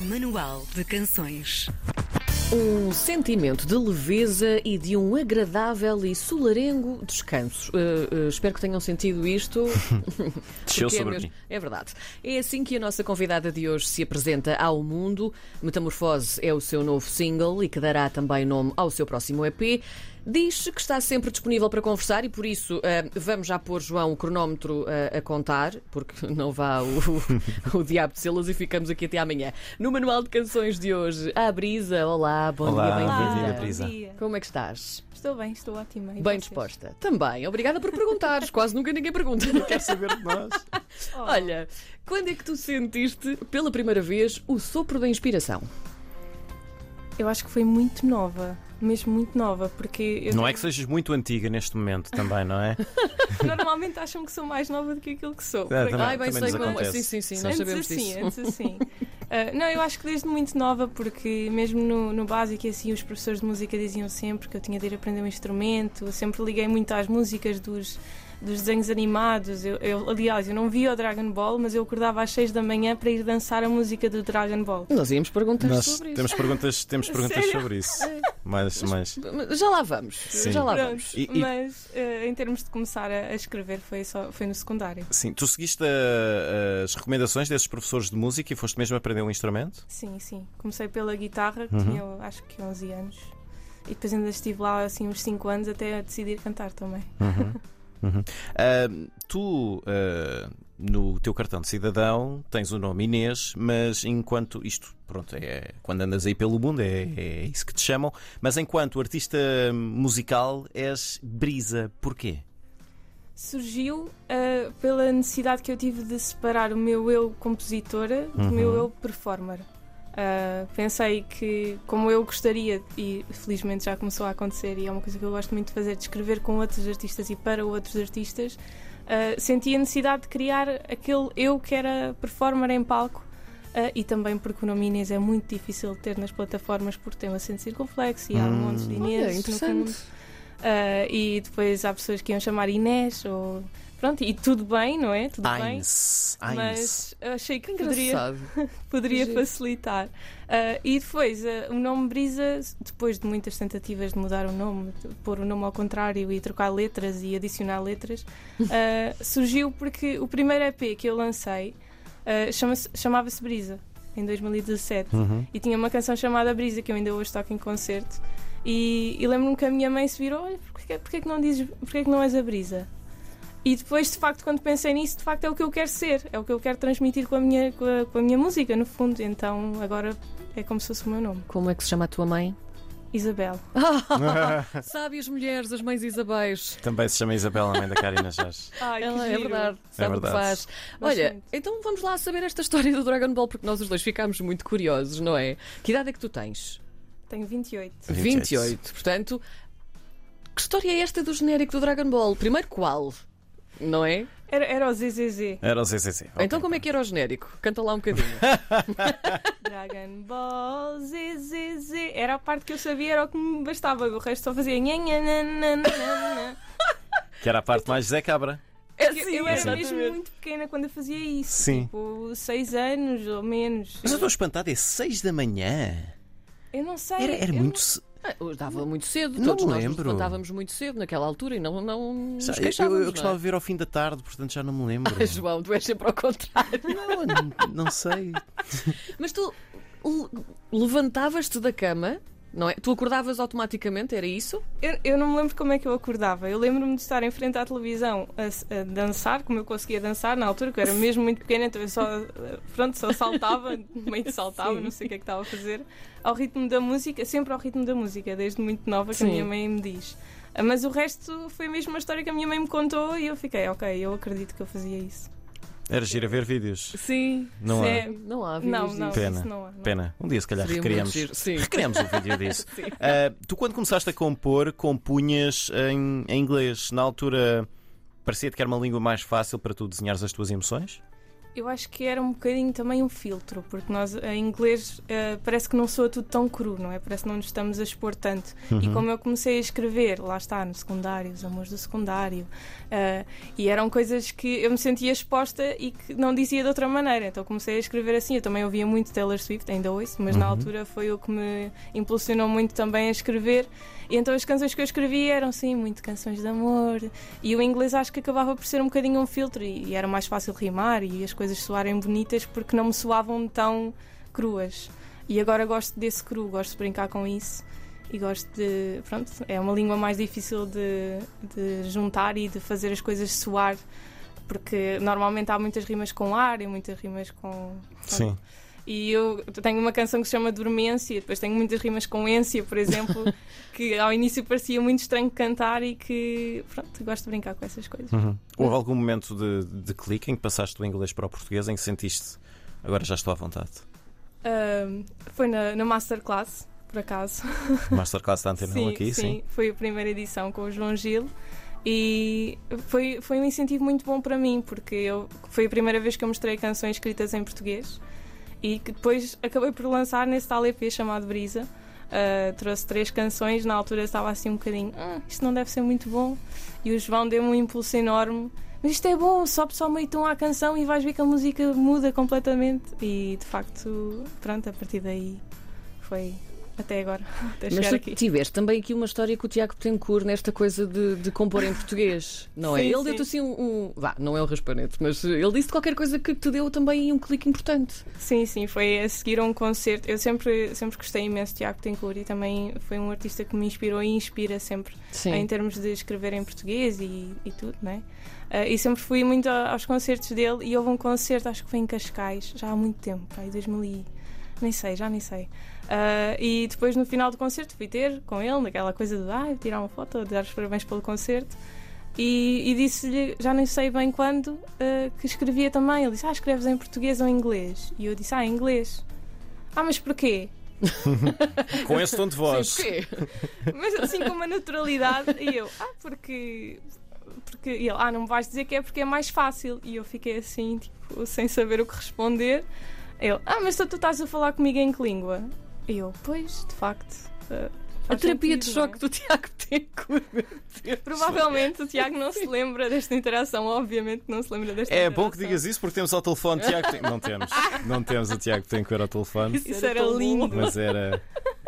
Manual de Canções. Um sentimento de leveza e de um agradável e solarengo descanso. Uh, uh, espero que tenham sentido isto. Desceu é sobre mesmo- mim. É verdade. É assim que a nossa convidada de hoje se apresenta ao mundo. Metamorfose é o seu novo single e que dará também nome ao seu próximo EP. Diz que está sempre disponível para conversar e por isso eh, vamos já pôr, João, o cronómetro eh, a contar, porque não vá o, o diabo de selos e ficamos aqui até amanhã. No Manual de Canções de hoje, a Brisa. Olá, bom Olá, dia, bem-vinda. Brisa. dia. Como é que estás? Estou bem, estou ótima. E Bem vocês? disposta. Também. Obrigada por perguntares. Quase nunca ninguém pergunta. Quer saber de nós? Oh, Olha, quando é que tu sentiste pela primeira vez o sopro da inspiração? Eu acho que foi muito nova, mesmo muito nova, porque eu Não é que sejas muito antiga neste momento também, não é? normalmente acham que sou mais nova do que aquilo que sou. É, também. Ai, bem sei como. Sim, sim, sim, nós antes sabemos assim, disso. antes assim. Ah, não, eu acho que desde muito nova, porque mesmo no, no básico e assim, os professores de música diziam sempre que eu tinha de ir aprender um instrumento, eu sempre liguei muito às músicas dos, dos desenhos animados. Eu, eu- aliás, eu não via o Dragon Ball, mas eu acordava às 6 da manhã para ir dançar a música do Dragon Ball. Nós íamos perguntar Nós sobre isso. temos perguntas, temos perguntas Sério? sobre isso. Mas, mas Mas Já lá vamos. Sim. Já lá Pronto, vamos. E- e- mas eh, em termos de começar a, a escrever foi, só, foi no secundário. sim, tu seguiste a- as recomendações desses professores de música e foste mesmo aprender um instrumento? Sim, sim. Comecei pela guitarra, que Uhum. tinha acho que 11 anos. E depois ainda estive lá assim uns 5 anos até decidir cantar também. Uhum. Uhum. Ah, tu, ah, no teu cartão de cidadão, tens o nome Inês, mas enquanto isto, pronto, é quando andas aí pelo mundo, é, é isso que te chamam, mas enquanto artista musical és Brisa. Porquê? Surgiu eh, pela necessidade que eu tive de separar o meu eu compositora do Uhum. meu eu performer. Ah, pensei que, como eu gostaria, e felizmente já começou a acontecer, e é uma coisa que eu gosto muito de fazer, de escrever com outros artistas e para outros artistas, ah, senti a necessidade de criar aquele eu que era performer em palco. ah, e também porque o nome Inês é muito difícil de ter nas plataformas porque tem um acento circunflexo e há Hum. montes de Olha, Inês mundo. interessante. Ah, e depois há pessoas que iam chamar Inês ou pronto, e tudo bem, não é? Tudo bem. Eins. Eins. Mas eu achei que poderia, Engraçado. poderia facilitar. Ah, e depois, ah, o nome Brisa, depois de muitas tentativas de mudar o nome, de pôr o nome ao contrário e trocar letras e adicionar letras, ah, surgiu porque o primeiro EP que eu lancei chamava-se Brisa, em 2017 Uhum. e tinha uma canção chamada Brisa que eu ainda hoje toco em concerto e, e lembro-me que a minha mãe se virou olha, porquê, porquê que não dizes porquê que não és a Brisa e depois de facto quando pensei nisso de facto é o que eu quero ser é o que eu quero transmitir com a minha, com a, com a minha música no fundo então agora é como se fosse o meu nome Como é que se chama a tua mãe? Isabel Sabe as mulheres, as mães Isabéis. Também se chama Isabela, a mãe da Karina. Ai, que Ela é verdade, sabe o que verdade. faz. Olha, Bastante. então vamos lá saber esta história do Dragon Ball, porque nós os dois ficámos muito curiosos, não é? Que idade é que tu tens? tenho 28 28. 28. Portanto, que história é esta do genérico do Dragon Ball? Primeiro, qual? Não é? era, era o ZZZ Era o ZZZ. Então, como é que era o genérico? Canta lá um bocadinho. Dragon Ball ZZZ era a parte que eu sabia era o que me bastava o resto só fazia. Que era a parte mais Zé Cabra. É Eu, eu era exatamente. mesmo muito pequena quando eu fazia isso. Sim. Tipo, 6 anos ou menos. Mas eu estou espantado, é 6 da manhã. Eu não sei. Era, era muito. ce- Ah, eu Dava muito cedo, Não todos me nós nos lembro. levantávamos muito cedo naquela altura e não, não nos eu, eu, gostava não de ver ao fim da tarde, portanto já não me lembro. é? João, tu és sempre ao contrário. Não, não, não sei. Mas tu le- levantavas-te da cama, não é? Tu acordavas automaticamente, era isso? Eu, eu não me lembro como é que eu acordava. Eu lembro-me de estar em frente à televisão a, a dançar, como eu conseguia dançar na altura, que eu era mesmo muito pequena, então eu só, pronto, só saltava, meio que saltava, Sim. não sei o que é que estava a fazer, ao ritmo da música, sempre ao ritmo da música, desde muito nova que Sim. a minha mãe me diz. Ah, Mas o resto foi mesmo uma história que a minha mãe me contou e eu fiquei, ok, eu acredito que eu fazia isso. Era giro a ver vídeos. Sim. Não há. É, Não há não, vídeos não, disso. Pena. não há. não. Pena. Um dia se calhar Seria recriamos. Sim. Recriamos um vídeo disso. Sim. Ah, tu, quando começaste a compor, compunhas em, em inglês. Na altura, parecia-te que era uma língua mais fácil para tu desenhares as tuas emoções? Eu acho que era um bocadinho também um filtro, porque nós em inglês uh, parece que não soa tudo tão cru, não é? Parece que não nos estamos a expor tanto. Uhum. E como eu comecei a escrever, lá está, no secundário, os amores do secundário, uh, e eram coisas que eu me sentia exposta e que não dizia de outra maneira. Então comecei a escrever assim. Eu também ouvia muito Taylor Swift, ainda ouço, mas uhum. na altura foi o que me impulsionou muito também a escrever. E então as canções que eu escrevi eram sim, muito canções de amor. E o inglês acho que acabava por ser um bocadinho um filtro e, e era mais fácil rimar e as coisas soarem bonitas porque não me soavam tão cruas. E agora gosto desse cru, gosto de brincar com isso e gosto de. Pronto, é uma língua mais difícil de, de juntar e de fazer as coisas soar, porque normalmente há muitas rimas com ar e muitas rimas com. Sim. E eu tenho uma canção que se chama Dormência, depois tenho muitas rimas com ência, por exemplo, que ao início parecia muito estranho cantar e que, pronto, gosto de brincar com essas coisas. Uhum. Houve algum momento de, de clique em que passaste do inglês para o português em que sentiste agora já estou à vontade? Uh, foi na, na Masterclass, por acaso. Masterclass da Antena sim, aqui, sim. Sim, foi a primeira edição com o João Gil. E foi, foi um incentivo muito bom para mim, porque eu, foi a primeira vez que eu mostrei canções escritas em português e que depois acabei por lançar nesse tal EP chamado Brisa. Uh, trouxe três canções, na altura estava assim um bocadinho, ah, isto não deve ser muito bom. E o João deu-me um impulso enorme. Mas isto é bom, sobe só meio tom à canção e vais ver que a música muda completamente. E de facto, pronto, a partir daí foi, até agora, até Mas tu aqui. tiveste também aqui uma história com o Tiago Tencourt nesta coisa de, de compor em português, não é? Sim, ele deu-te assim um, um, Vá, não é um raspanete, mas ele disse qualquer coisa que te deu também um clique importante. Sim, sim, foi a seguir a um concerto. Eu sempre, sempre gostei imenso de Tiago Tencourt e também foi um artista que me inspirou e inspira sempre sim. em termos de escrever em português e, e tudo, não é? Uh, e sempre fui muito aos concertos dele e houve um concerto, acho que foi em Cascais, já há muito tempo, em 2000 e... nem sei, já nem sei. Uh, e depois no final do concerto fui ter com ele, naquela coisa de ah, tirar uma foto, dar os parabéns pelo concerto. E, e disse-lhe, já nem sei bem quando, uh, que escrevia também. Ele disse: Ah, escreves em português ou em inglês? E eu disse: Ah, em inglês. Ah, mas porquê? com esse tom de voz. Sim, mas assim com uma naturalidade. E eu: Ah, porque. Porque e ele, ah, não me vais dizer que é porque é mais fácil. E eu fiquei assim, tipo, sem saber o que responder. Ele, ah, mas tu, tu estás a falar comigo em que língua? E eu, pois, de facto. Uh, a terapia sentido, de choque é? do Tiago tem Provavelmente o Tiago não se lembra desta interação, obviamente não se lembra desta É interação. bom que digas isso porque temos ao telefone Tiago. Tem... Não temos. Não temos o Tiago ver ao telefone. Isso, isso era, era lindo. Mas era.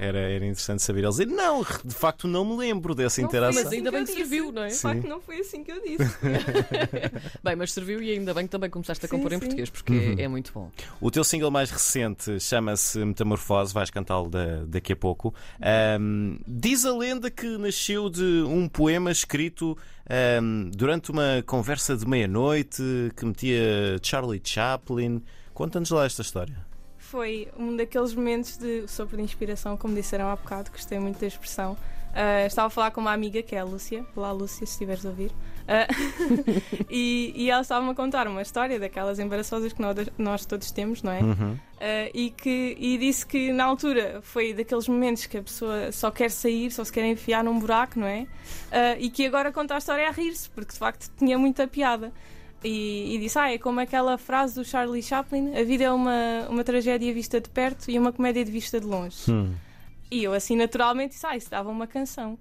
Era, era interessante saber. Ele dizer, não, de facto não me lembro dessa não interação. Mas ainda bem que serviu, não é? De facto, não foi assim que eu disse. bem, mas serviu e ainda bem que também começaste a compor sim, em português, porque uhum. é muito bom. O teu single mais recente chama-se Metamorfose, vais cantá-lo daqui a pouco. Um, diz a lenda que nasceu de um poema escrito um, durante uma conversa de meia-noite que metia Charlie Chaplin. Conta-nos lá esta história foi um daqueles momentos de sopro de inspiração, como disseram há bocado, gostei muito da expressão. Uh, estava a falar com uma amiga que é a Lúcia. Olá, Lúcia, se estiveres a ouvir. Uh, e, e, ela estava-me a contar uma história daquelas embaraçosas que nós, nós todos temos, não é? Uhum. Uh, e, que, e disse que na altura foi daqueles momentos que a pessoa só quer sair, só se quer enfiar num buraco, não é? e que agora conta a história a rir-se, porque de facto tinha muita piada. E, e, disse: Ah, é como aquela frase do Charlie Chaplin: a vida é uma, uma tragédia vista de perto e uma comédia de vista de longe. Hum. E eu, assim, naturalmente, disse: Ah, isso dava uma canção.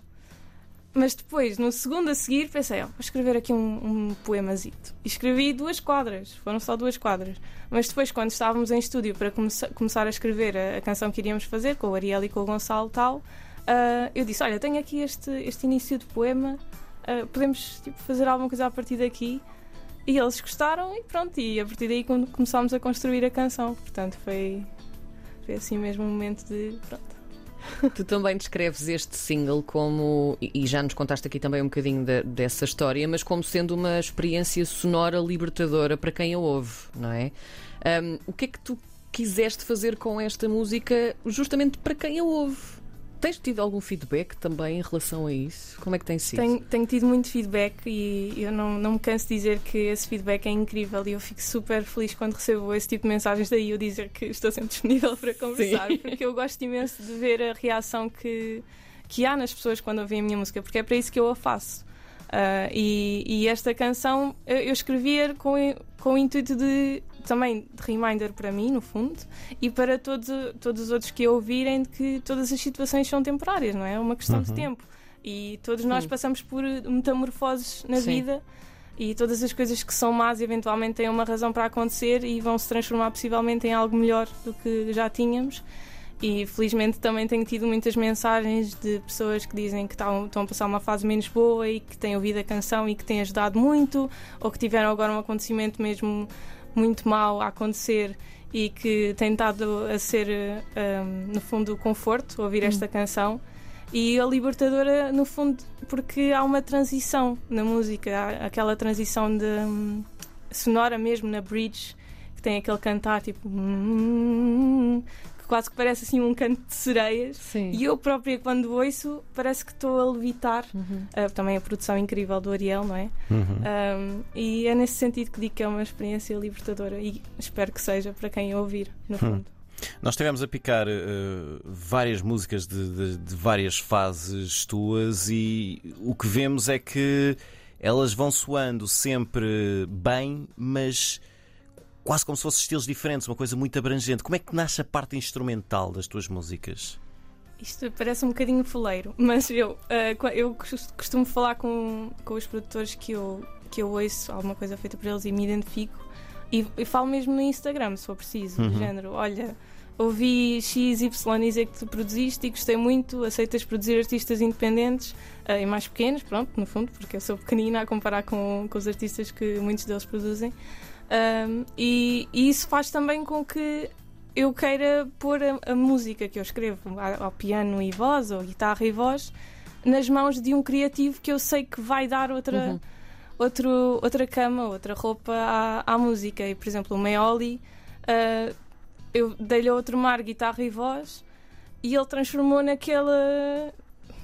Mas depois, no segundo a seguir, pensei: oh, vou escrever aqui um, um poemazito. E escrevi duas quadras, foram só duas quadras. Mas depois, quando estávamos em estúdio para come começar a escrever a, a, canção que iríamos fazer, com o Ariel e com o Gonçalo tal, uh, eu disse: Olha, tenho aqui este, este início de poema, uh, podemos tipo, fazer alguma coisa a partir daqui. E eles gostaram e pronto, e a partir daí começámos a construir a canção. Portanto, foi, foi assim mesmo um momento de. Pronto. Tu também descreves este single como, e já nos contaste aqui também um bocadinho de, dessa história, mas como sendo uma experiência sonora libertadora para quem a ouve, não é? Um, o que é que tu quiseste fazer com esta música justamente para quem a ouve? Tens tido algum feedback também em relação a isso? Como é que tem sido? Tenho, tenho tido muito feedback e eu não, não me canso de dizer que esse feedback é incrível e eu fico super feliz quando recebo esse tipo de mensagens. Daí eu dizer que estou sempre disponível para conversar, Sim. porque eu gosto imenso de ver a reação que, que há nas pessoas quando ouvem a minha música, porque é para isso que eu a faço. Uh, e, e, esta canção eu, eu escrevia com, com o intuito de também de reminder para mim, no fundo, e para todos, todos os outros que a ouvirem de que todas as situações são temporárias, não é? É uma questão uhum. de tempo. E todos nós Sim. passamos por metamorfoses na Sim. vida e todas as coisas que são más eventualmente têm uma razão para acontecer e vão se transformar possivelmente em algo melhor do que já tínhamos. E felizmente também tenho tido muitas mensagens de pessoas que dizem que estão, estão a passar uma fase menos boa e que têm ouvido a canção e que têm ajudado muito, ou que tiveram agora um acontecimento mesmo muito mal a acontecer e que tem estado a ser, um, no fundo, conforto ouvir esta hum. canção. E a libertadora, no fundo, porque há uma transição na música, há aquela transição de um, sonora mesmo na bridge, que tem aquele cantar tipo. Quase que parece assim um canto de sereias. Sim. E eu própria, quando ouço, parece que estou a levitar. Uhum. Uh, também a produção incrível do Ariel, não é? Uhum. Um, e é nesse sentido que digo que é uma experiência libertadora e espero que seja para quem ouvir, no hum. fundo. Nós tivemos a picar uh, várias músicas de, de, de, várias fases tuas e o que vemos é que elas vão soando sempre bem, mas quase como se fossem estilos diferentes, uma coisa muito abrangente. Como é que nasce a parte instrumental das tuas músicas? Isto parece um bocadinho foleiro, mas eu, uh, eu costumo falar com, com os produtores que eu, que eu ouço alguma coisa feita por eles e me identifico. E, e falo mesmo no Instagram, se for preciso, uhum. do género: olha, ouvi X, Y, Z que tu produziste e gostei muito. Aceitas produzir artistas independentes uh, e mais pequenos, pronto, no fundo, porque eu sou pequenina a comparar com, com os artistas que muitos deles produzem. Um, e, e, isso faz também com que eu queira pôr a, a música que eu escrevo ao, ao piano e voz, ou guitarra e voz, nas mãos de um criativo que eu sei que vai dar outra, uhum. outro, outra cama, outra roupa à, à música. E, por exemplo, o Meoli, uh, eu dei-lhe outro mar, guitarra e voz, e ele transformou naquela.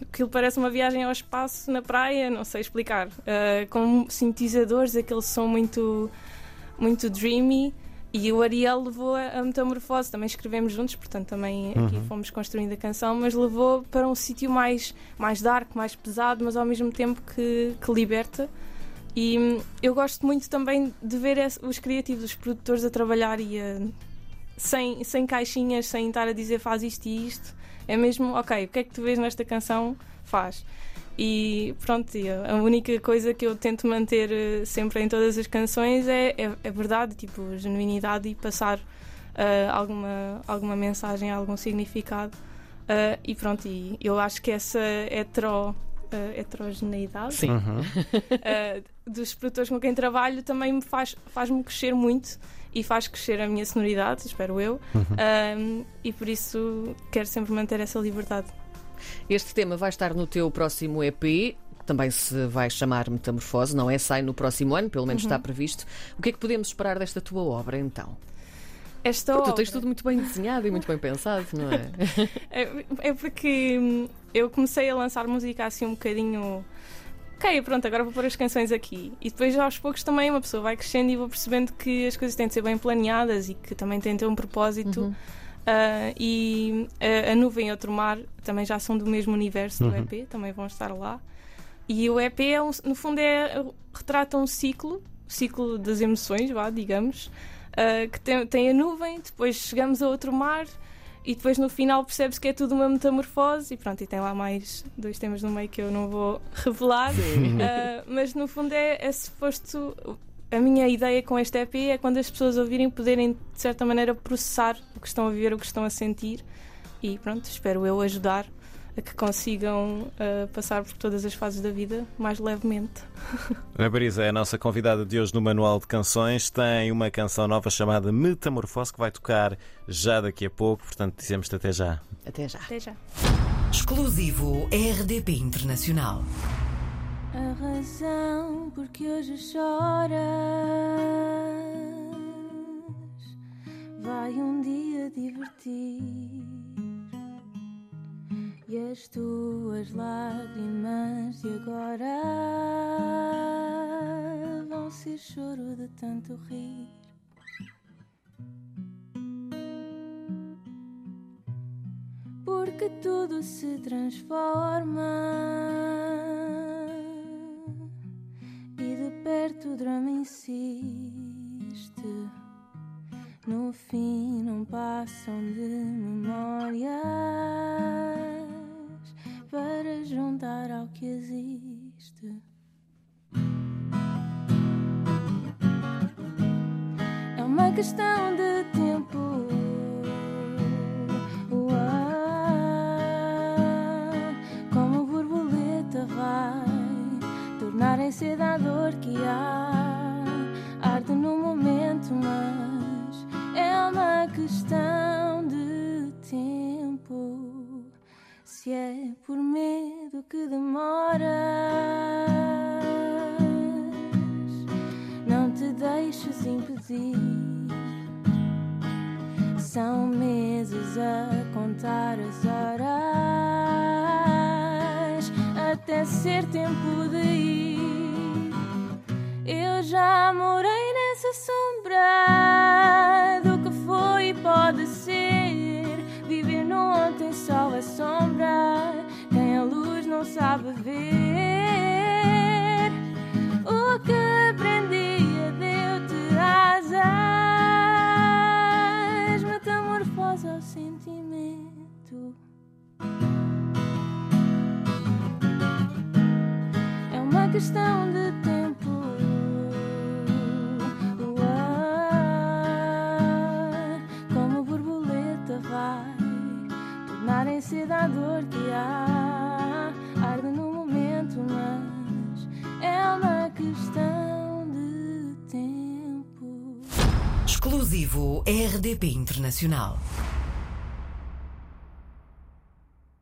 Aquilo parece uma viagem ao espaço na praia, não sei explicar. Uh, com sintetizadores, aquele som muito muito dreamy. E o Ariel levou a, metamorfose, também escrevemos juntos, portanto também uhum. aqui fomos construindo a canção, mas levou para um sítio mais, mais dark, mais pesado, mas ao mesmo tempo que, que liberta. E hum, eu gosto muito também de ver os criativos, os produtores a trabalhar e a, sem, sem caixinhas, sem estar a dizer faz isto e isto. É mesmo, ok, o que é que tu vês nesta canção? Faz. E pronto, a única coisa que eu tento manter eh, sempre em todas as canções é, é, é verdade, tipo, genuinidade e passar uh, alguma, alguma mensagem, algum significado. Uh, e pronto, e eu acho que essa hetero, uh, heterogeneidade uhum. uh, dos produtores com quem trabalho também me faz, faz-me crescer muito e faz crescer a minha sonoridade, espero eu, uhum. e por isso quero sempre manter essa liberdade. Este tema vai estar no teu próximo EP, que também se vai chamar Metamorfose, não é? Sai no próximo ano, pelo menos uhum. está previsto. O que é que podemos esperar desta tua obra então? Esta obra... tu tens tudo muito bem desenhado e muito bem pensado, não é? é? é? porque hum, eu comecei a lançar música assim um bocadinho. Ok, pronto, agora vou pôr as canções aqui. E depois, aos poucos, também uma pessoa vai crescendo e vou percebendo que as coisas têm de ser bem planeadas e que também têm de ter um propósito. Uhum. Uh, e a, a, Nuvem e Outro Mar também já são do mesmo universo do uhum. EP, também vão estar lá. E o EP, é um, no fundo, é, retrata um ciclo, ciclo das emoções, vá, digamos, uh, que tem, tem, a nuvem, depois chegamos a outro mar e depois no final percebe-se que é tudo uma metamorfose e pronto, e tem lá mais dois temas no meio que eu não vou revelar, uh, mas no fundo é, é suposto a minha ideia com este EP é quando as pessoas ouvirem poderem, de certa maneira, processar o que estão a viver, o que estão a sentir e pronto, espero eu ajudar a que consigam uh, passar por todas as fases da vida mais levemente. Ana Barisa é a nossa convidada de hoje no Manual de Canções. Tem uma canção nova chamada Metamorfose que vai tocar já daqui a pouco, portanto dizemos-te até já. Até já. Até já. Exclusivo RDP Internacional a razão porque hoje choras. Vai um dia divertir. E as tuas lágrimas de agora vão ser choro de tanto rir. Porque tudo se transforma drama insiste. No fim, não passam de memórias para juntar ao que existe. É uma questão de tempo. Uá, Como borboleta vai tornar em cedo a dor que há. Contar as horas até ser tempo de ir. Eu já morei nessa sombra do que foi e pode ser. Viver no ontem só a sombra. Quem a luz não sabe ver. O que É questão de tempo. Uá, Como borboleta vai tornar em cedo a dor que há. Arde no momento, mas é uma questão de tempo. Exclusivo RDP Internacional.